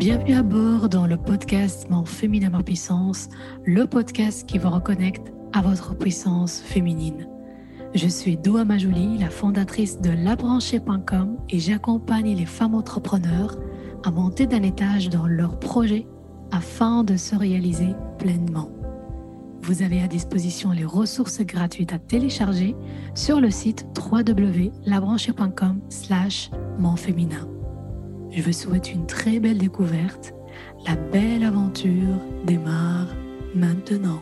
Bienvenue à bord dans le podcast Mon féminin, ma puissance, le podcast qui vous reconnecte à votre puissance féminine. Je suis Doua Majouli, la fondatrice de labranchée.com et j'accompagne les femmes entrepreneurs à monter d'un étage dans leurs projets afin de se réaliser pleinement. Vous avez à disposition les ressources gratuites à télécharger sur le site www.labranchée.com slash. Je vous souhaite une très belle découverte. La belle aventure démarre maintenant.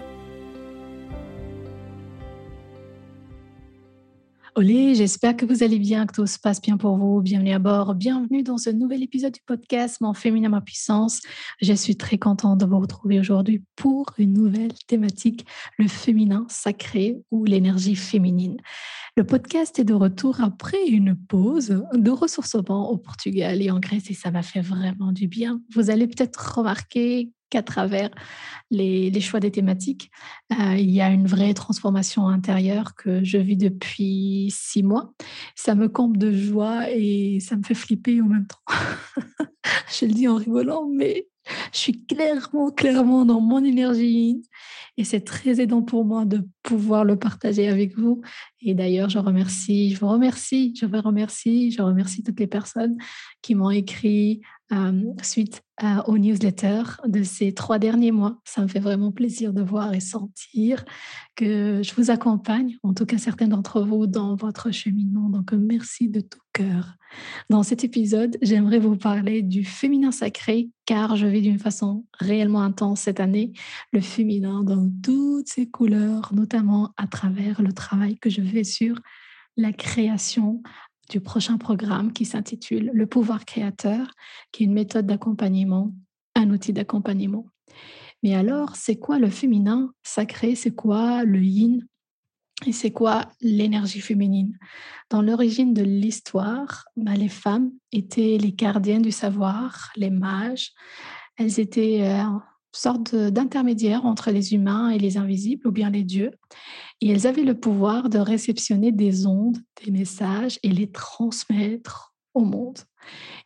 Olé, j'espère que vous allez bien, que tout se passe bien pour vous. Bienvenue à bord, bienvenue dans ce nouvel épisode du podcast Mon féminin, ma puissance. Je suis très contente de vous retrouver aujourd'hui pour une nouvelle thématique, le féminin sacré ou l'énergie féminine. Le podcast est de retour après une pause de ressourcement au Portugal et en Grèce et ça m'a fait vraiment du bien. Vous allez peut-être remarquer qu'à travers les, choix des thématiques, euh, il y a une vraie transformation intérieure que je vis depuis six mois. Ça me comble de joie et ça me fait flipper en même temps. je le dis en rigolant, mais je suis clairement, clairement dans mon énergie et c'est très aidant pour moi de pouvoir le partager avec vous. Et d'ailleurs, je remercie, je vous remercie, je vous remercie, je remercie toutes les personnes qui m'ont écrit euh, suite euh, aux newsletters de ces trois derniers mois. Ça me fait vraiment plaisir de voir et sentir que je vous accompagne, en tout cas certains d'entre vous, dans votre cheminement. Donc, merci de tout cœur. Dans cet épisode, j'aimerais vous parler du féminin sacré, car je vis d'une façon réellement intense cette année le féminin dans toutes ses couleurs, notamment à travers le travail que je fais sur la création du prochain programme qui s'intitule Le pouvoir créateur, qui est une méthode d'accompagnement, un outil d'accompagnement. Mais alors, c'est quoi le féminin sacré? C'est quoi le yin? Et c'est quoi l'énergie féminine? Dans l'origine de l'histoire, bah, les femmes étaient les gardiennes du savoir, les mages. Elles étaient euh, sorte d'intermédiaire entre les humains et les invisibles ou bien les dieux. Et elles avaient le pouvoir de réceptionner des ondes, des messages et les transmettre au monde.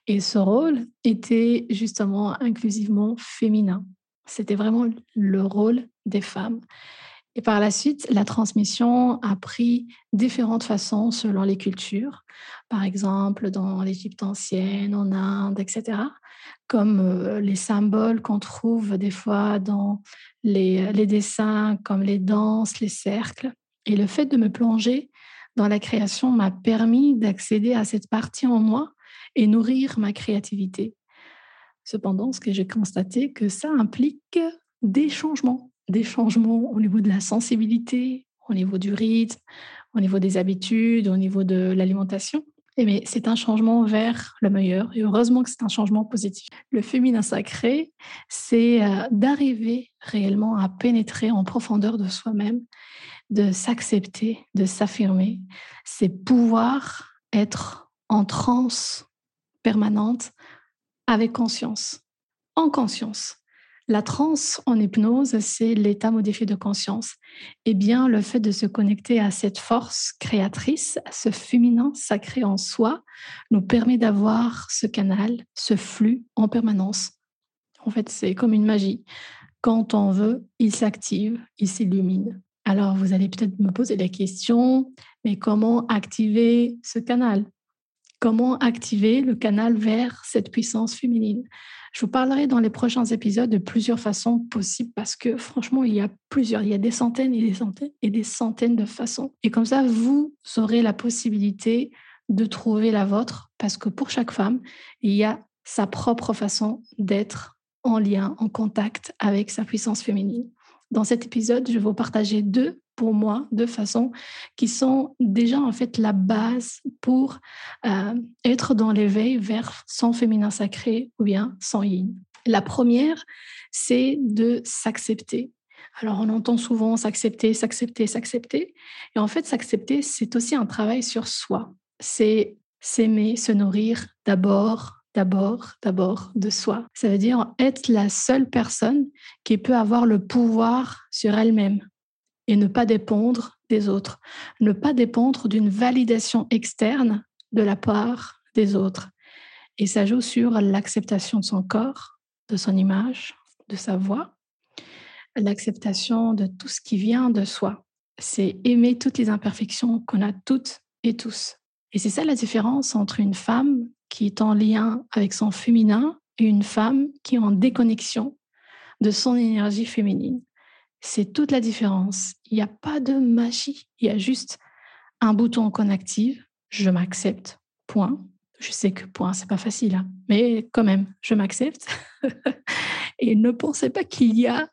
Et ce rôle était justement inclusivement féminin. C'était vraiment le rôle des femmes. Et par la suite, la transmission a pris différentes façons selon les cultures. Par exemple, dans l'Égypte ancienne, en Inde, etc comme euh, les symboles qu'on trouve des fois dans les, les, dessins, comme les danses, les cercles. Et le fait de me plonger dans la création m'a permis d'accéder à cette partie en moi et nourrir ma créativité. Cependant, ce que j'ai constaté, que ça implique des changements, des changements au niveau de la sensibilité, au niveau du rythme, au niveau des habitudes, au niveau de l'alimentation. Et mais c'est un changement vers le meilleur. Et heureusement que c'est un changement positif. Le féminin sacré, c'est euh, d'arriver réellement à pénétrer en profondeur de soi-même, de s'accepter, de s'affirmer. C'est pouvoir être en transe permanente avec conscience, en conscience. La transe en hypnose, c'est l'état modifié de conscience. Eh bien, le fait de se connecter à cette force créatrice, à ce féminin sacré en soi, nous permet d'avoir ce canal, ce flux en permanence. En fait, c'est comme une magie. Quand on veut, il s'active, il s'illumine. Alors, vous allez peut-être me poser la question, mais comment activer ce canal? Comment activer le canal vers cette puissance féminine je vous parlerai dans les prochains épisodes de plusieurs façons possibles parce que franchement, il y a plusieurs, il y a des centaines et des centaines et des centaines de façons. Et comme ça, vous aurez la possibilité de trouver la vôtre parce que pour chaque femme, il y a sa propre façon d'être en lien, en contact avec sa puissance féminine. Dans cet épisode, je vais vous partager deux pour moi de façon qui sont déjà en fait la base pour euh, être dans l'éveil vers son féminin sacré ou bien son yin. La première, c'est de s'accepter. Alors on entend souvent s'accepter, s'accepter, s'accepter. Et en fait, s'accepter, c'est aussi un travail sur soi. C'est s'aimer, se nourrir d'abord, d'abord, d'abord de soi. Ça veut dire être la seule personne qui peut avoir le pouvoir sur elle-même, et ne pas dépendre des autres, ne pas dépendre d'une validation externe de la part des autres. Et ça joue sur l'acceptation de son corps, de son image, de sa voix, l'acceptation de tout ce qui vient de soi. C'est aimer toutes les imperfections qu'on a toutes et tous. Et c'est ça la différence entre une femme qui est en lien avec son féminin et une femme qui est en déconnexion de son énergie féminine. C'est toute la différence. Il n'y a pas de magie. Il y a juste un bouton qu'on active. Je m'accepte. Point. Je sais que point, c'est pas facile, hein. mais quand même, je m'accepte. et ne pensez pas qu'il y a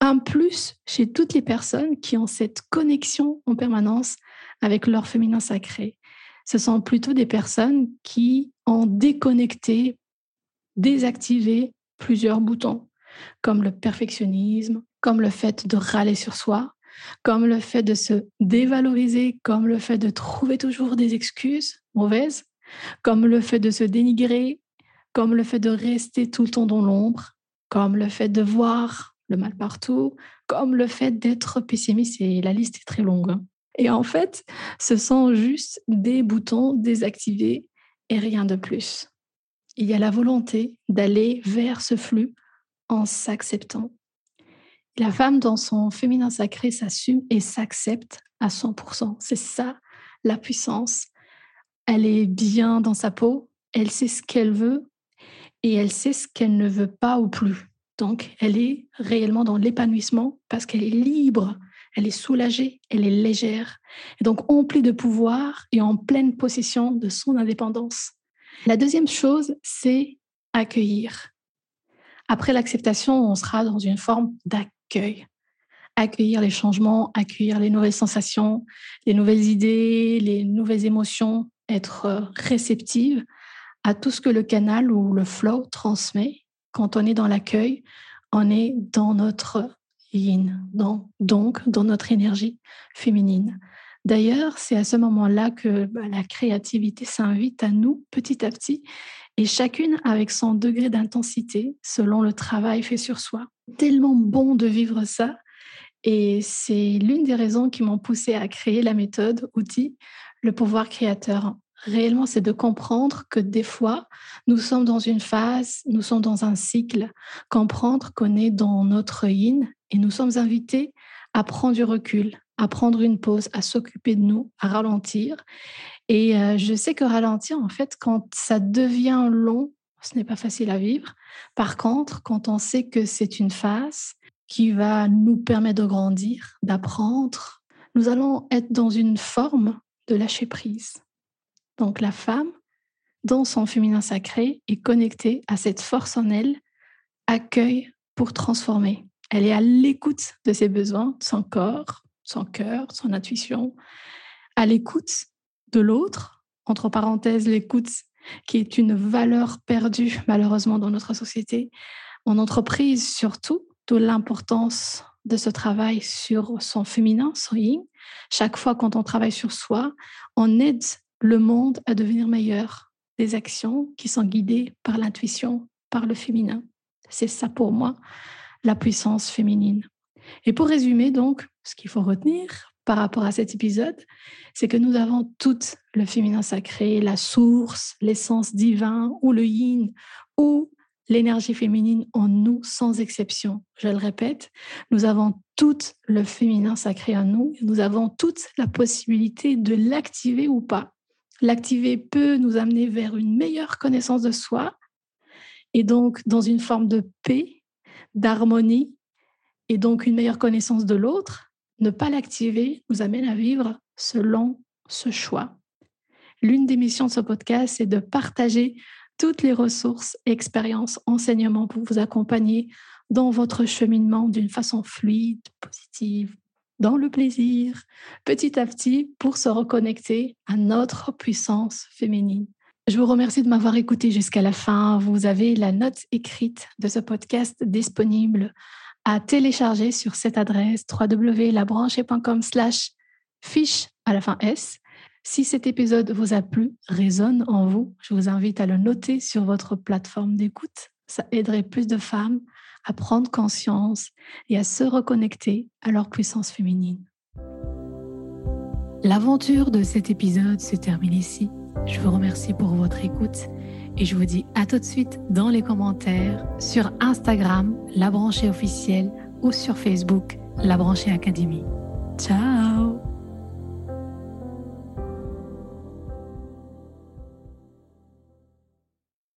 un plus chez toutes les personnes qui ont cette connexion en permanence avec leur féminin sacré. Ce sont plutôt des personnes qui ont déconnecté, désactivé plusieurs boutons, comme le perfectionnisme, comme le fait de râler sur soi, comme le fait de se dévaloriser, comme le fait de trouver toujours des excuses mauvaises, comme le fait de se dénigrer, comme le fait de rester tout le temps dans l'ombre, comme le fait de voir le mal partout, comme le fait d'être pessimiste, et la liste est très longue. Et en fait, ce sont juste des boutons désactivés et rien de plus. Il y a la volonté d'aller vers ce flux en s'acceptant. La femme, dans son féminin sacré, s'assume et s'accepte à 100%. C'est ça la puissance elle est bien dans sa peau, elle sait ce qu'elle veut et elle sait ce qu'elle ne veut pas ou plus. Donc, elle est réellement dans l'épanouissement parce qu'elle est libre, elle est soulagée, elle est légère, et donc emplie de pouvoir et en pleine possession de son indépendance. La deuxième chose, c'est accueillir. Après l'acceptation, on sera dans une forme d'accueil. Accueillir les changements, accueillir les nouvelles sensations, les nouvelles idées, les nouvelles émotions, être euh, réceptive à tout ce que le canal ou le flow transmet. Quand on est dans l'accueil, on est dans notre yin, donc dans notre énergie féminine. D'ailleurs, c'est à ce moment-là que bah, la créativité s'invite à nous petit à petit, et chacune avec son degré d'intensité selon le travail fait sur soi. Tellement bon de vivre ça, et c'est l'une des raisons qui m'ont poussé à créer la méthode outil le pouvoir créateur. Réellement, c'est de comprendre que des fois, nous sommes dans une phase, nous sommes dans un cycle, comprendre qu'on est dans notre yin et nous sommes invités à prendre du recul, à prendre une pause, à s'occuper de nous, à ralentir. Et euh, je sais que ralentir, en fait, quand ça devient long, ce n'est pas facile à vivre. Par contre, quand on sait que c'est une phase qui va nous permettre de grandir, d'apprendre, nous allons être dans une forme de lâcher prise. Donc la femme, dans son féminin sacré, est connectée à cette force en elle, accueille pour transformer. Elle est à l'écoute de ses besoins, son corps, son cœur, son intuition, à l'écoute de l'autre, entre parenthèses l'écoute qui est une valeur perdue malheureusement dans notre société, en entreprise surtout, de l'importance de ce travail sur son féminin, son yin. Chaque fois quand on travaille sur soi, on aide le monde à devenir meilleur. Des actions qui sont guidées par l'intuition, par le féminin. C'est ça pour moi, la puissance féminine. Et pour résumer donc, ce qu'il faut retenir par rapport à cet épisode, c'est que nous avons toutes le féminin sacré, la source, l'essence divine ou le yin ou l'énergie féminine en nous sans exception. Je le répète, nous avons tout le féminin sacré en nous, nous avons toute la possibilité de l'activer ou pas. L'activer peut nous amener vers une meilleure connaissance de soi et donc dans une forme de paix, d'harmonie et donc une meilleure connaissance de l'autre. Ne pas l'activer nous amène à vivre selon ce choix. L'une des missions de ce podcast, c'est de partager toutes les ressources, expériences, enseignements pour vous accompagner dans votre cheminement d'une façon fluide, positive, dans le plaisir, petit à petit, pour se reconnecter à notre puissance féminine. Je vous remercie de m'avoir écouté jusqu'à la fin. Vous avez la note écrite de ce podcast disponible à télécharger sur cette adresse www.labranche.com slash fiche à la fin S si cet épisode vous a plu, résonne en vous, je vous invite à le noter sur votre plateforme d'écoute. Ça aiderait plus de femmes à prendre conscience et à se reconnecter à leur puissance féminine. L'aventure de cet épisode se termine ici. Je vous remercie pour votre écoute et je vous dis à tout de suite dans les commentaires sur Instagram, La Branchée officielle ou sur Facebook, La Branchée Académie. Ciao